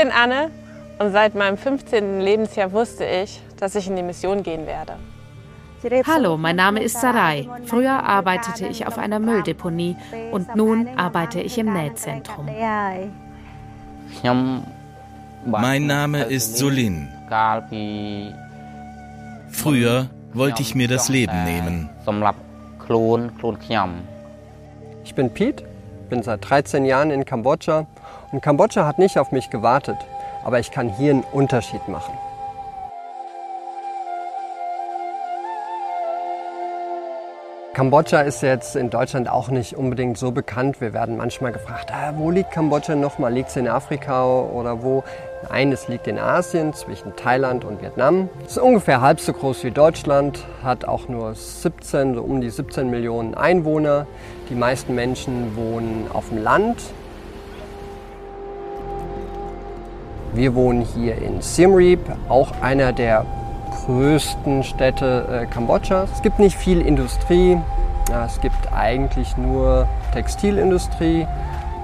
Ich bin Anne und seit meinem 15. Lebensjahr wusste ich, dass ich in die Mission gehen werde. Hallo, mein Name ist Sarai. Früher arbeitete ich auf einer Mülldeponie und nun arbeite ich im Nähzentrum. Mein Name ist Solin. Früher wollte ich mir das Leben nehmen. Ich bin Pete, bin seit 13 Jahren in Kambodscha und Kambodscha hat nicht auf mich gewartet, aber ich kann hier einen Unterschied machen. Kambodscha ist jetzt in Deutschland auch nicht unbedingt so bekannt. Wir werden manchmal gefragt, ah, wo liegt Kambodscha nochmal? Liegt es in Afrika oder wo? Nein, es liegt in Asien zwischen Thailand und Vietnam. Es ist ungefähr halb so groß wie Deutschland, hat auch nur 17, so um die 17 Millionen Einwohner. Die meisten Menschen wohnen auf dem Land. Wir wohnen hier in Siem Reap, auch einer der größten Städte äh, Kambodschas. Es gibt nicht viel Industrie, ja, es gibt eigentlich nur Textilindustrie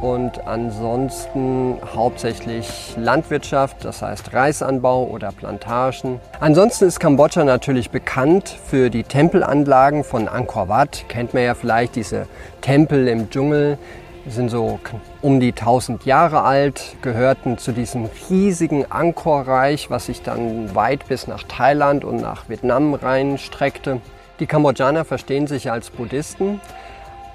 und ansonsten hauptsächlich Landwirtschaft, das heißt Reisanbau oder Plantagen. Ansonsten ist Kambodscha natürlich bekannt für die Tempelanlagen von Angkor Wat. Kennt man ja vielleicht diese Tempel im Dschungel, sind so um die 1000 Jahre alt, gehörten zu diesem riesigen Angkor-Reich, was sich dann weit bis nach Thailand und nach Vietnam reinstreckte. Die Kambodschaner verstehen sich als Buddhisten,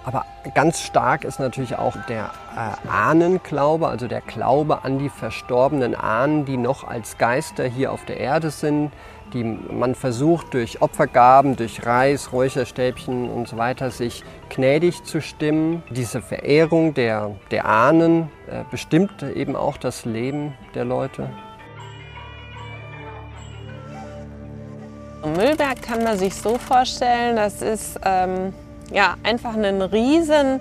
aber ganz stark ist natürlich auch der äh, Ahnenglaube, also der Glaube an die verstorbenen Ahnen, die noch als Geister hier auf der Erde sind die man versucht durch Opfergaben, durch Reis, Räucherstäbchen und so weiter sich gnädig zu stimmen. Diese Verehrung der, der Ahnen äh, bestimmt eben auch das Leben der Leute. Müllberg kann man sich so vorstellen, das ist ähm, ja, einfach ein riesen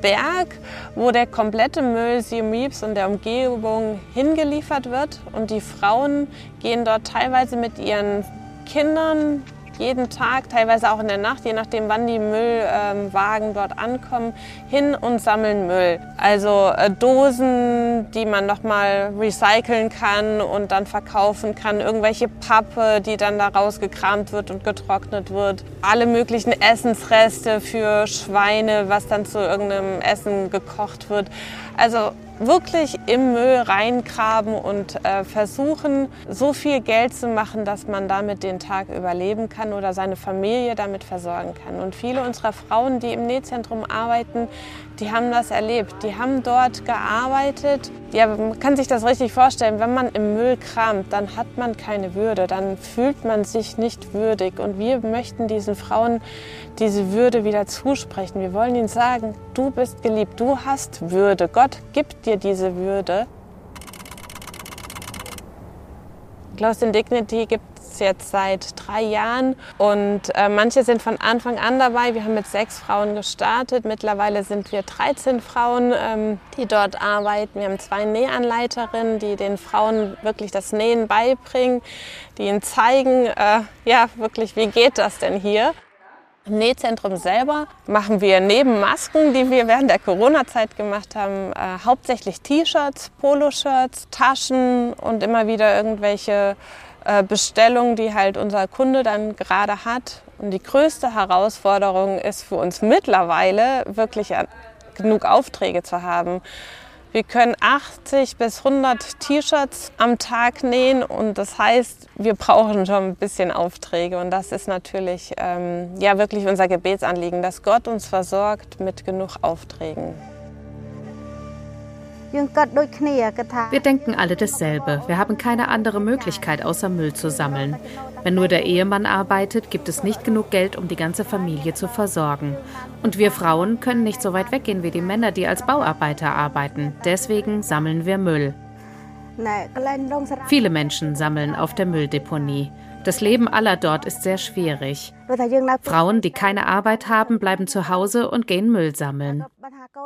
Berg, wo der komplette Müll Siem Reaps und der Umgebung hingeliefert wird. Und die Frauen gehen dort teilweise mit ihren Kindern jeden Tag, teilweise auch in der Nacht, je nachdem, wann die Müllwagen dort ankommen, hin und sammeln Müll. Also äh, Dosen, die man nochmal recyceln kann und dann verkaufen kann, irgendwelche Pappe, die dann da rausgekramt wird und getrocknet wird, alle möglichen Essensreste für Schweine, was dann zu irgendeinem Essen gekocht wird. Also wirklich im Müll reingraben und äh, versuchen, so viel Geld zu machen, dass man damit den Tag überleben kann oder seine Familie damit versorgen kann. Und viele unserer Frauen, die im Nähzentrum arbeiten, die haben das erlebt. Die haben dort gearbeitet. Ja, man kann sich das richtig vorstellen. Wenn man im Müll kramt, dann hat man keine Würde, dann fühlt man sich nicht würdig. Und wir möchten diesen Frauen diese Würde wieder zusprechen. Wir wollen ihnen sagen, du bist geliebt, du hast Würde. Gott gibt dir diese Würde. Close in Dignity gibt jetzt seit drei Jahren und äh, manche sind von Anfang an dabei. Wir haben mit sechs Frauen gestartet. Mittlerweile sind wir 13 Frauen, ähm, die dort arbeiten. Wir haben zwei Nähanleiterinnen, die den Frauen wirklich das Nähen beibringen, die ihnen zeigen, äh, ja wirklich, wie geht das denn hier? Im Nähzentrum selber machen wir neben Masken, die wir während der Corona-Zeit gemacht haben, äh, hauptsächlich T-Shirts, Poloshirts, Taschen und immer wieder irgendwelche Bestellungen, die halt unser Kunde dann gerade hat. Und die größte Herausforderung ist für uns mittlerweile wirklich äh, genug Aufträge zu haben. Wir können 80 bis 100 T-Shirts am Tag nähen und das heißt, wir brauchen schon ein bisschen Aufträge und das ist natürlich ähm, ja wirklich unser Gebetsanliegen, dass Gott uns versorgt mit genug Aufträgen. Wir denken alle dasselbe. Wir haben keine andere Möglichkeit, außer Müll zu sammeln. Wenn nur der Ehemann arbeitet, gibt es nicht genug Geld, um die ganze Familie zu versorgen. Und wir Frauen können nicht so weit weggehen wie die Männer, die als Bauarbeiter arbeiten. Deswegen sammeln wir Müll. Viele Menschen sammeln auf der Mülldeponie. Das Leben aller dort ist sehr schwierig. Frauen, die keine Arbeit haben, bleiben zu Hause und gehen Müll sammeln.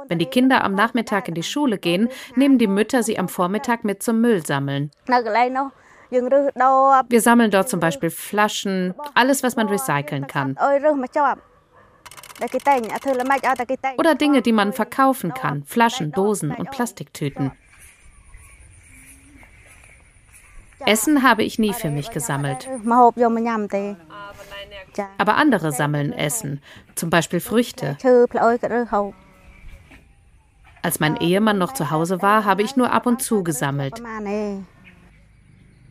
Wenn die Kinder am Nachmittag in die Schule gehen, nehmen die Mütter sie am Vormittag mit zum Müll sammeln. Wir sammeln dort zum Beispiel Flaschen, alles, was man recyceln kann. Oder Dinge, die man verkaufen kann, Flaschen, Dosen und Plastiktüten. Essen habe ich nie für mich gesammelt. Aber andere sammeln Essen, zum Beispiel Früchte. Als mein Ehemann noch zu Hause war, habe ich nur ab und zu gesammelt.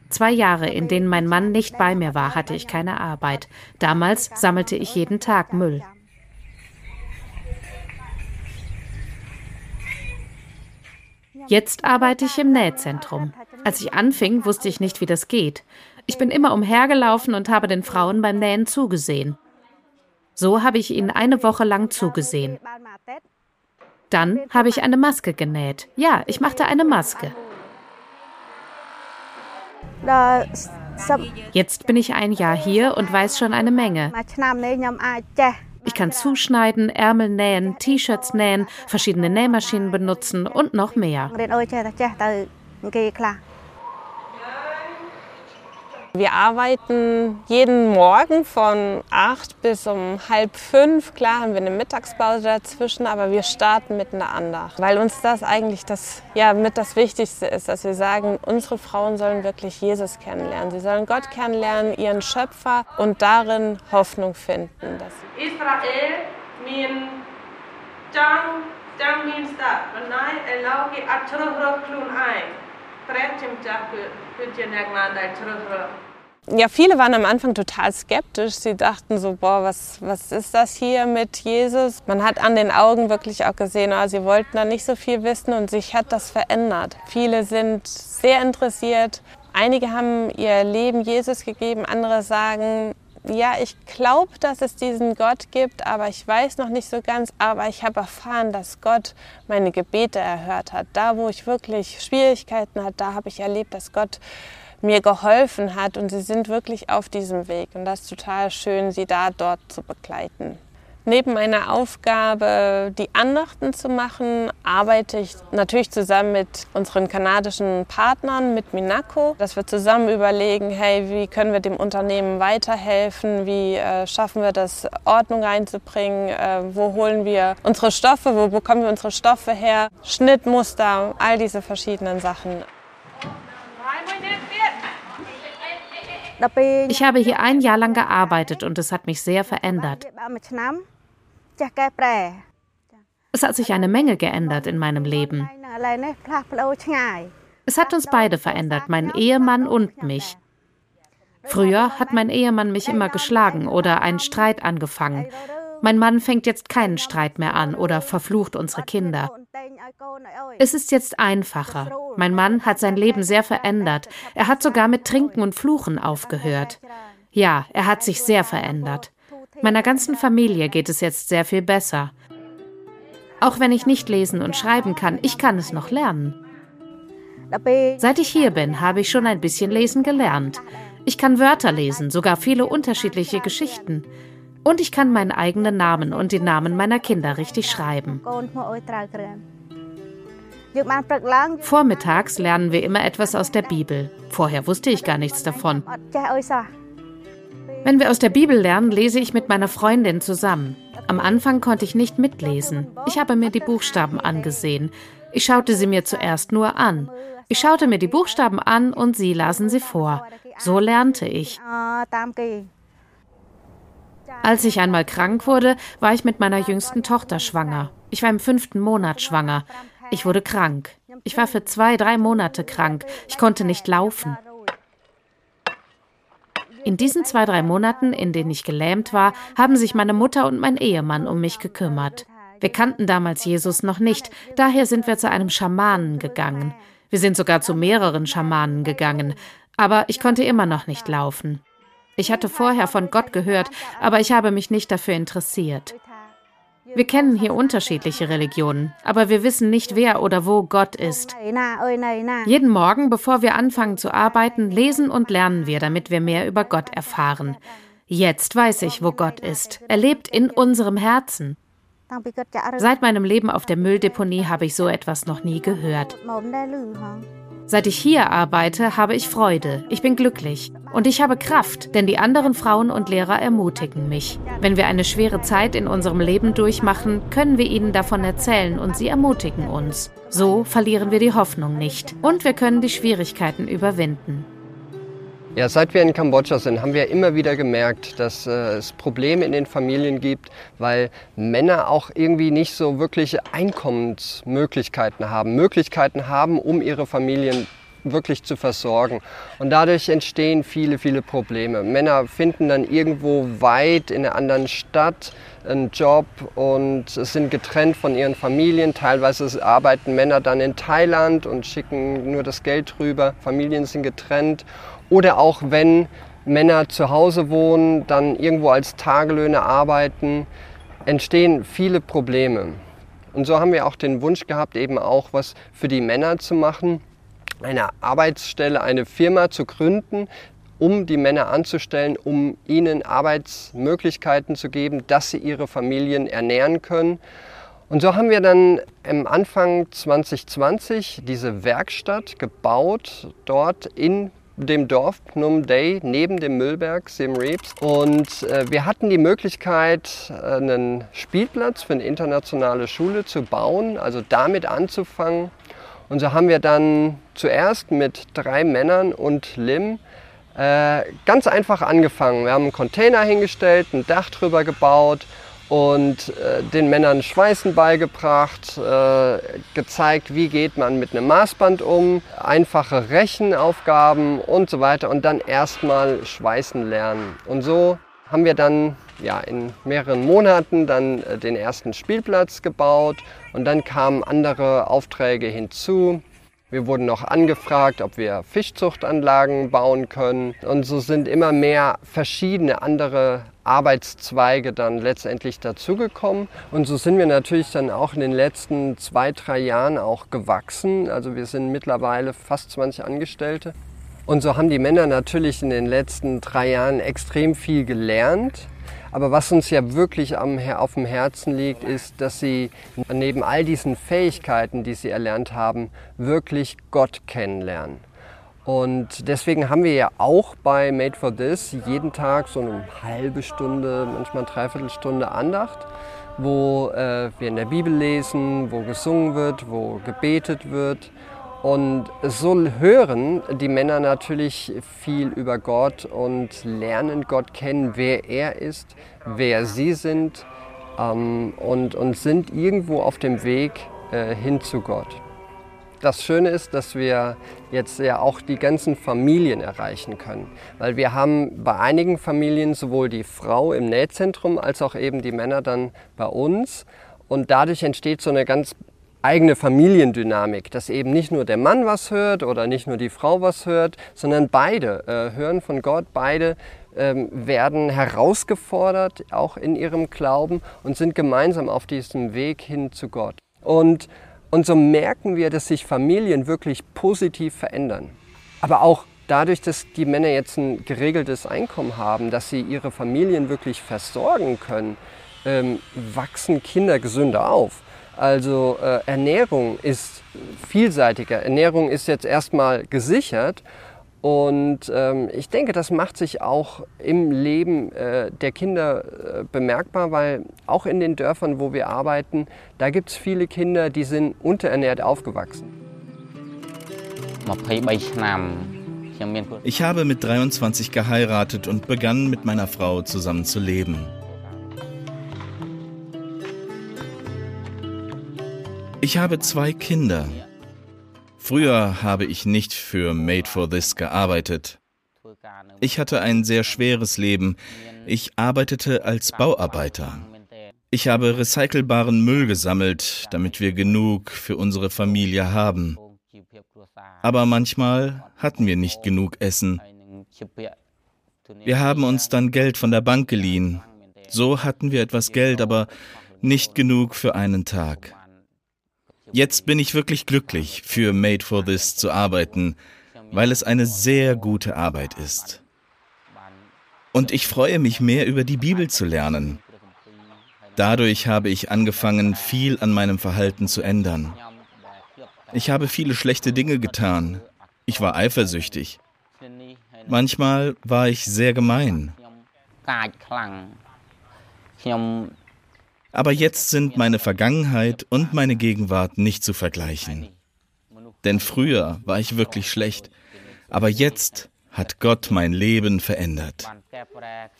Zwei Jahre, in denen mein Mann nicht bei mir war, hatte ich keine Arbeit. Damals sammelte ich jeden Tag Müll. Jetzt arbeite ich im Nähzentrum. Als ich anfing, wusste ich nicht, wie das geht. Ich bin immer umhergelaufen und habe den Frauen beim Nähen zugesehen. So habe ich ihnen eine Woche lang zugesehen. Dann habe ich eine Maske genäht. Ja, ich machte eine Maske. Jetzt bin ich ein Jahr hier und weiß schon eine Menge. Ich kann zuschneiden, Ärmel nähen, T-Shirts nähen, verschiedene Nähmaschinen benutzen und noch mehr. Wir arbeiten jeden Morgen von acht bis um halb fünf. Klar haben wir eine Mittagspause dazwischen, aber wir starten mit einer Andacht, weil uns das eigentlich das, ja, mit das Wichtigste ist, dass wir sagen, unsere Frauen sollen wirklich Jesus kennenlernen. Sie sollen Gott kennenlernen, ihren Schöpfer und darin Hoffnung finden. Dass Israel mein down, down means that. When I allow it, I turn ja, viele waren am Anfang total skeptisch. Sie dachten so, boah, was, was ist das hier mit Jesus? Man hat an den Augen wirklich auch gesehen, oh, sie wollten da nicht so viel wissen und sich hat das verändert. Viele sind sehr interessiert. Einige haben ihr Leben Jesus gegeben, andere sagen, ja, ich glaube, dass es diesen Gott gibt, aber ich weiß noch nicht so ganz. Aber ich habe erfahren, dass Gott meine Gebete erhört hat. Da, wo ich wirklich Schwierigkeiten hatte, da habe ich erlebt, dass Gott mir geholfen hat. Und sie sind wirklich auf diesem Weg. Und das ist total schön, sie da dort zu begleiten. Neben meiner Aufgabe, die Andachten zu machen, arbeite ich natürlich zusammen mit unseren kanadischen Partnern, mit Minako, dass wir zusammen überlegen, hey, wie können wir dem Unternehmen weiterhelfen, wie äh, schaffen wir das, Ordnung reinzubringen, äh, wo holen wir unsere Stoffe, wo bekommen wir unsere Stoffe her, Schnittmuster, all diese verschiedenen Sachen. Ich habe hier ein Jahr lang gearbeitet und es hat mich sehr verändert. Es hat sich eine Menge geändert in meinem Leben. Es hat uns beide verändert, meinen Ehemann und mich. Früher hat mein Ehemann mich immer geschlagen oder einen Streit angefangen. Mein Mann fängt jetzt keinen Streit mehr an oder verflucht unsere Kinder. Es ist jetzt einfacher. Mein Mann hat sein Leben sehr verändert. Er hat sogar mit Trinken und Fluchen aufgehört. Ja, er hat sich sehr verändert. Meiner ganzen Familie geht es jetzt sehr viel besser. Auch wenn ich nicht lesen und schreiben kann, ich kann es noch lernen. Seit ich hier bin, habe ich schon ein bisschen lesen gelernt. Ich kann Wörter lesen, sogar viele unterschiedliche Geschichten. Und ich kann meinen eigenen Namen und den Namen meiner Kinder richtig schreiben. Vormittags lernen wir immer etwas aus der Bibel. Vorher wusste ich gar nichts davon. Wenn wir aus der Bibel lernen, lese ich mit meiner Freundin zusammen. Am Anfang konnte ich nicht mitlesen. Ich habe mir die Buchstaben angesehen. Ich schaute sie mir zuerst nur an. Ich schaute mir die Buchstaben an und sie lasen sie vor. So lernte ich. Als ich einmal krank wurde, war ich mit meiner jüngsten Tochter schwanger. Ich war im fünften Monat schwanger. Ich wurde krank. Ich war für zwei, drei Monate krank. Ich konnte nicht laufen. In diesen zwei, drei Monaten, in denen ich gelähmt war, haben sich meine Mutter und mein Ehemann um mich gekümmert. Wir kannten damals Jesus noch nicht, daher sind wir zu einem Schamanen gegangen. Wir sind sogar zu mehreren Schamanen gegangen, aber ich konnte immer noch nicht laufen. Ich hatte vorher von Gott gehört, aber ich habe mich nicht dafür interessiert. Wir kennen hier unterschiedliche Religionen, aber wir wissen nicht, wer oder wo Gott ist. Jeden Morgen, bevor wir anfangen zu arbeiten, lesen und lernen wir, damit wir mehr über Gott erfahren. Jetzt weiß ich, wo Gott ist. Er lebt in unserem Herzen. Seit meinem Leben auf der Mülldeponie habe ich so etwas noch nie gehört. Seit ich hier arbeite, habe ich Freude, ich bin glücklich und ich habe Kraft, denn die anderen Frauen und Lehrer ermutigen mich. Wenn wir eine schwere Zeit in unserem Leben durchmachen, können wir ihnen davon erzählen und sie ermutigen uns. So verlieren wir die Hoffnung nicht und wir können die Schwierigkeiten überwinden. Ja, seit wir in Kambodscha sind, haben wir immer wieder gemerkt, dass äh, es Probleme in den Familien gibt, weil Männer auch irgendwie nicht so wirkliche Einkommensmöglichkeiten haben, Möglichkeiten haben, um ihre Familien wirklich zu versorgen. Und dadurch entstehen viele, viele Probleme. Männer finden dann irgendwo weit in einer anderen Stadt einen Job und sind getrennt von ihren Familien. Teilweise arbeiten Männer dann in Thailand und schicken nur das Geld rüber. Familien sind getrennt oder auch wenn Männer zu Hause wohnen, dann irgendwo als Tagelöhner arbeiten, entstehen viele Probleme. Und so haben wir auch den Wunsch gehabt, eben auch was für die Männer zu machen, eine Arbeitsstelle, eine Firma zu gründen, um die Männer anzustellen, um ihnen Arbeitsmöglichkeiten zu geben, dass sie ihre Familien ernähren können. Und so haben wir dann am Anfang 2020 diese Werkstatt gebaut, dort in dem Dorf Phnom Day neben dem Müllberg Sim Reeps. Und äh, wir hatten die Möglichkeit, einen Spielplatz für eine internationale Schule zu bauen, also damit anzufangen. Und so haben wir dann zuerst mit drei Männern und Lim äh, ganz einfach angefangen. Wir haben einen Container hingestellt, ein Dach drüber gebaut und äh, den Männern Schweißen beigebracht, äh, gezeigt, wie geht man mit einem Maßband um, einfache Rechenaufgaben und so weiter und dann erstmal Schweißen lernen. Und so haben wir dann ja, in mehreren Monaten dann äh, den ersten Spielplatz gebaut und dann kamen andere Aufträge hinzu. Wir wurden noch angefragt, ob wir Fischzuchtanlagen bauen können. Und so sind immer mehr verschiedene andere Arbeitszweige dann letztendlich dazugekommen. Und so sind wir natürlich dann auch in den letzten zwei, drei Jahren auch gewachsen. Also wir sind mittlerweile fast 20 Angestellte. Und so haben die Männer natürlich in den letzten drei Jahren extrem viel gelernt. Aber was uns ja wirklich am, auf dem Herzen liegt, ist, dass sie neben all diesen Fähigkeiten, die sie erlernt haben, wirklich Gott kennenlernen. Und deswegen haben wir ja auch bei Made for This jeden Tag so eine halbe Stunde, manchmal eine Dreiviertelstunde Andacht, wo äh, wir in der Bibel lesen, wo gesungen wird, wo gebetet wird und so hören die Männer natürlich viel über Gott und lernen Gott kennen, wer er ist, wer sie sind ähm, und, und sind irgendwo auf dem Weg äh, hin zu Gott. Das Schöne ist, dass wir jetzt ja auch die ganzen Familien erreichen können, weil wir haben bei einigen Familien sowohl die Frau im Nähzentrum als auch eben die Männer dann bei uns und dadurch entsteht so eine ganz eigene Familiendynamik, dass eben nicht nur der Mann was hört oder nicht nur die Frau was hört, sondern beide äh, hören von Gott, beide ähm, werden herausgefordert, auch in ihrem Glauben und sind gemeinsam auf diesem Weg hin zu Gott. Und, und so merken wir, dass sich Familien wirklich positiv verändern. Aber auch dadurch, dass die Männer jetzt ein geregeltes Einkommen haben, dass sie ihre Familien wirklich versorgen können, ähm, wachsen Kinder gesünder auf. Also äh, Ernährung ist vielseitiger. Ernährung ist jetzt erstmal gesichert. Und ähm, ich denke, das macht sich auch im Leben äh, der Kinder äh, bemerkbar, weil auch in den Dörfern, wo wir arbeiten, da gibt es viele Kinder, die sind unterernährt aufgewachsen. Ich habe mit 23 geheiratet und begann mit meiner Frau zusammen zu leben. Ich habe zwei Kinder. Früher habe ich nicht für Made for This gearbeitet. Ich hatte ein sehr schweres Leben. Ich arbeitete als Bauarbeiter. Ich habe recycelbaren Müll gesammelt, damit wir genug für unsere Familie haben. Aber manchmal hatten wir nicht genug Essen. Wir haben uns dann Geld von der Bank geliehen. So hatten wir etwas Geld, aber nicht genug für einen Tag. Jetzt bin ich wirklich glücklich, für Made for This zu arbeiten, weil es eine sehr gute Arbeit ist. Und ich freue mich mehr über die Bibel zu lernen. Dadurch habe ich angefangen, viel an meinem Verhalten zu ändern. Ich habe viele schlechte Dinge getan. Ich war eifersüchtig. Manchmal war ich sehr gemein. Aber jetzt sind meine Vergangenheit und meine Gegenwart nicht zu vergleichen. Denn früher war ich wirklich schlecht, aber jetzt hat Gott mein Leben verändert.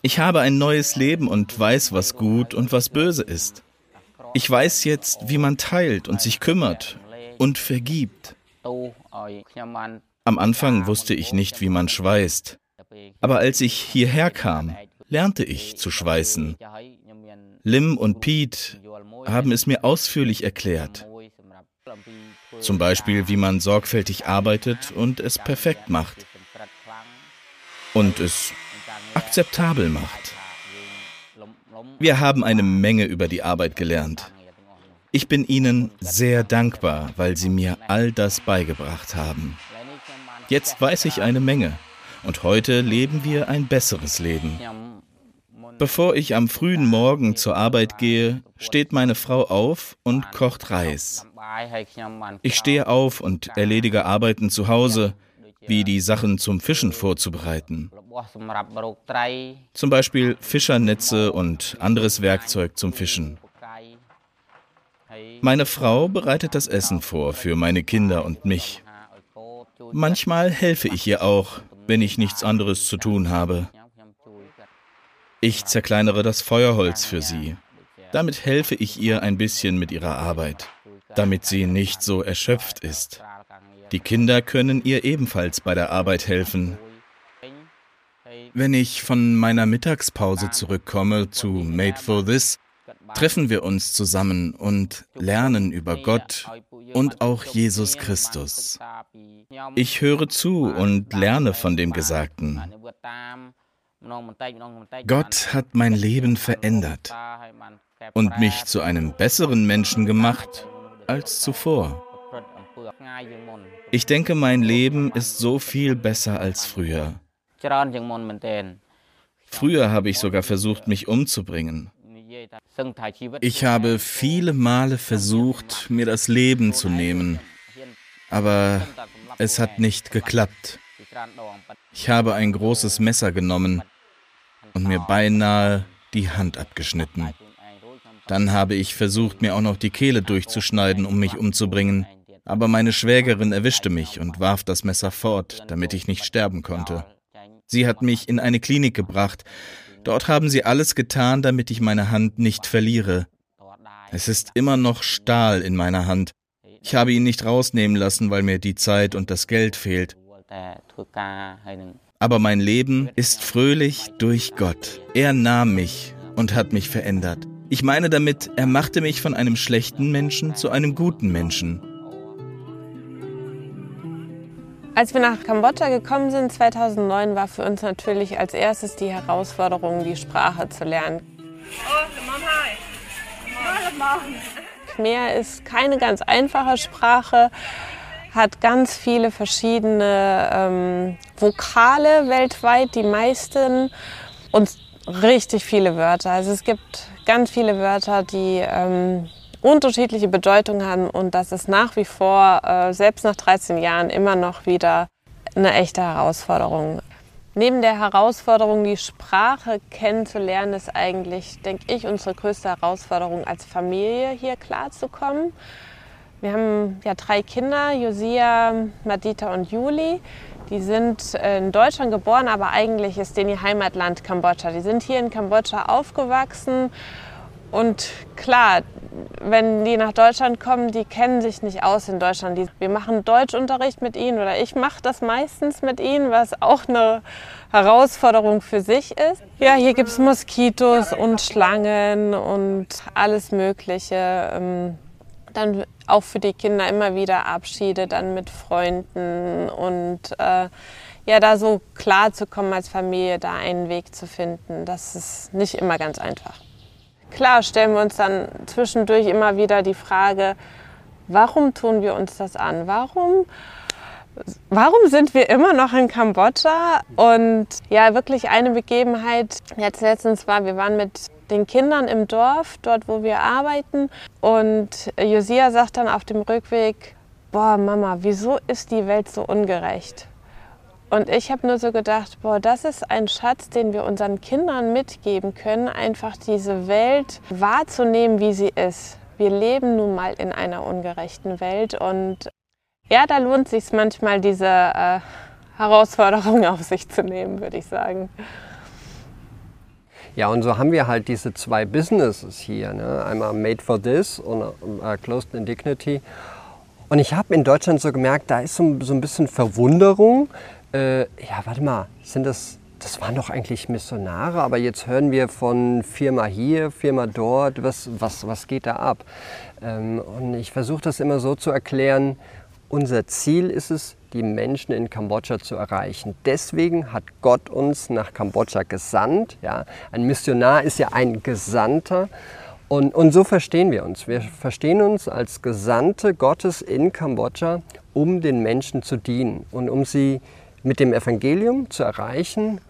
Ich habe ein neues Leben und weiß, was gut und was böse ist. Ich weiß jetzt, wie man teilt und sich kümmert und vergibt. Am Anfang wusste ich nicht, wie man schweißt. Aber als ich hierher kam, lernte ich zu schweißen. Lim und Pete haben es mir ausführlich erklärt. Zum Beispiel, wie man sorgfältig arbeitet und es perfekt macht. Und es akzeptabel macht. Wir haben eine Menge über die Arbeit gelernt. Ich bin Ihnen sehr dankbar, weil Sie mir all das beigebracht haben. Jetzt weiß ich eine Menge und heute leben wir ein besseres Leben. Bevor ich am frühen Morgen zur Arbeit gehe, steht meine Frau auf und kocht Reis. Ich stehe auf und erledige Arbeiten zu Hause, wie die Sachen zum Fischen vorzubereiten. Zum Beispiel Fischernetze und anderes Werkzeug zum Fischen. Meine Frau bereitet das Essen vor für meine Kinder und mich. Manchmal helfe ich ihr auch, wenn ich nichts anderes zu tun habe. Ich zerkleinere das Feuerholz für sie. Damit helfe ich ihr ein bisschen mit ihrer Arbeit, damit sie nicht so erschöpft ist. Die Kinder können ihr ebenfalls bei der Arbeit helfen. Wenn ich von meiner Mittagspause zurückkomme zu Made for This, treffen wir uns zusammen und lernen über Gott und auch Jesus Christus. Ich höre zu und lerne von dem Gesagten. Gott hat mein Leben verändert und mich zu einem besseren Menschen gemacht als zuvor. Ich denke, mein Leben ist so viel besser als früher. Früher habe ich sogar versucht, mich umzubringen. Ich habe viele Male versucht, mir das Leben zu nehmen, aber es hat nicht geklappt. Ich habe ein großes Messer genommen und mir beinahe die Hand abgeschnitten. Dann habe ich versucht, mir auch noch die Kehle durchzuschneiden, um mich umzubringen, aber meine Schwägerin erwischte mich und warf das Messer fort, damit ich nicht sterben konnte. Sie hat mich in eine Klinik gebracht, Dort haben sie alles getan, damit ich meine Hand nicht verliere. Es ist immer noch Stahl in meiner Hand. Ich habe ihn nicht rausnehmen lassen, weil mir die Zeit und das Geld fehlt. Aber mein Leben ist fröhlich durch Gott. Er nahm mich und hat mich verändert. Ich meine damit, er machte mich von einem schlechten Menschen zu einem guten Menschen. Als wir nach Kambodscha gekommen sind, 2009, war für uns natürlich als erstes die Herausforderung, die Sprache zu lernen. Khmer ist keine ganz einfache Sprache, hat ganz viele verschiedene ähm, Vokale weltweit, die meisten, und richtig viele Wörter. Also es gibt ganz viele Wörter, die ähm, unterschiedliche Bedeutungen haben und das ist nach wie vor, äh, selbst nach 13 Jahren, immer noch wieder eine echte Herausforderung. Neben der Herausforderung, die Sprache kennenzulernen, ist eigentlich, denke ich, unsere größte Herausforderung als Familie hier klarzukommen. Wir haben ja drei Kinder, Josia, Madita und Juli. Die sind in Deutschland geboren, aber eigentlich ist denen ihr Heimatland Kambodscha. Die sind hier in Kambodscha aufgewachsen und klar, wenn die nach Deutschland kommen, die kennen sich nicht aus in Deutschland. Die, wir machen Deutschunterricht mit ihnen oder ich mache das meistens mit ihnen, was auch eine Herausforderung für sich ist. Ja, hier gibt es Moskitos und Schlangen und alles Mögliche. Dann auch für die Kinder immer wieder Abschiede dann mit Freunden und äh, ja, da so klar zu kommen als Familie, da einen Weg zu finden, das ist nicht immer ganz einfach. Klar stellen wir uns dann zwischendurch immer wieder die Frage, warum tun wir uns das an? Warum, warum sind wir immer noch in Kambodscha? Und ja, wirklich eine Begebenheit, jetzt letztens war, wir waren mit den Kindern im Dorf, dort wo wir arbeiten. Und Josia sagt dann auf dem Rückweg, boah Mama, wieso ist die Welt so ungerecht? Und ich habe nur so gedacht, boah, das ist ein Schatz, den wir unseren Kindern mitgeben können, einfach diese Welt wahrzunehmen, wie sie ist. Wir leben nun mal in einer ungerechten Welt und ja, da lohnt sich manchmal diese äh, Herausforderung auf sich zu nehmen, würde ich sagen. Ja, und so haben wir halt diese zwei Businesses hier. Ne? Einmal Made for This und uh, Closed in Dignity. Und ich habe in Deutschland so gemerkt, da ist so, so ein bisschen Verwunderung. Äh, ja, warte mal, sind das, das waren doch eigentlich Missionare, aber jetzt hören wir von Firma hier, Firma dort, was, was, was geht da ab? Ähm, und ich versuche das immer so zu erklären, unser Ziel ist es, die Menschen in Kambodscha zu erreichen. Deswegen hat Gott uns nach Kambodscha gesandt. Ja. Ein Missionar ist ja ein Gesandter. Und, und so verstehen wir uns. Wir verstehen uns als Gesandte Gottes in Kambodscha, um den Menschen zu dienen und um sie mit dem Evangelium zu erreichen.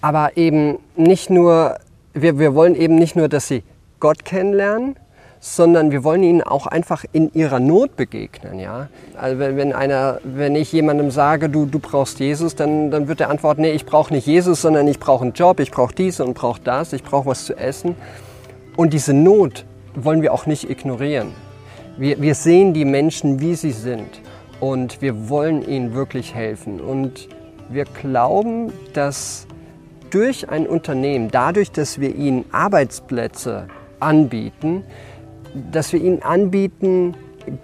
Aber eben nicht nur, wir, wir wollen eben nicht nur, dass sie Gott kennenlernen, sondern wir wollen ihnen auch einfach in ihrer Not begegnen. Ja? Also wenn, einer, wenn ich jemandem sage, du, du brauchst Jesus, dann, dann wird er antworten, nee, ich brauche nicht Jesus, sondern ich brauche einen Job, ich brauche dies und brauche das, ich brauche was zu essen. Und diese Not wollen wir auch nicht ignorieren. Wir, wir sehen die Menschen, wie sie sind und wir wollen ihnen wirklich helfen. Und wir glauben, dass durch ein Unternehmen, dadurch, dass wir ihnen Arbeitsplätze anbieten, dass wir ihnen anbieten,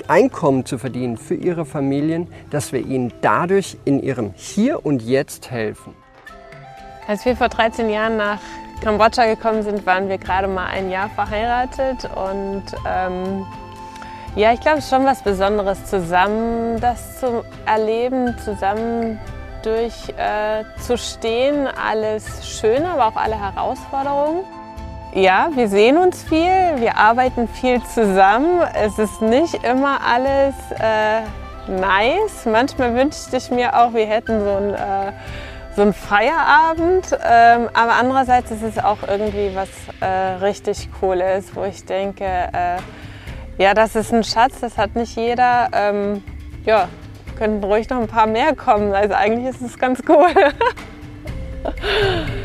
Einkommen zu verdienen für ihre Familien, dass wir ihnen dadurch in ihrem Hier und Jetzt helfen. Als wir vor 13 Jahren nach Kambodscha gekommen sind, waren wir gerade mal ein Jahr verheiratet und ähm, ja, ich glaube, es ist schon was Besonderes, zusammen das zu erleben, zusammen durchzustehen, äh, alles Schöne, aber auch alle Herausforderungen. Ja, wir sehen uns viel, wir arbeiten viel zusammen. Es ist nicht immer alles äh, nice. Manchmal wünschte ich mir auch, wir hätten so ein äh, so ein Feierabend. Ähm, aber andererseits ist es auch irgendwie was äh, richtig Cooles, wo ich denke, äh, ja, das ist ein Schatz, das hat nicht jeder. Ähm, ja, könnten ruhig noch ein paar mehr kommen. Also eigentlich ist es ganz cool.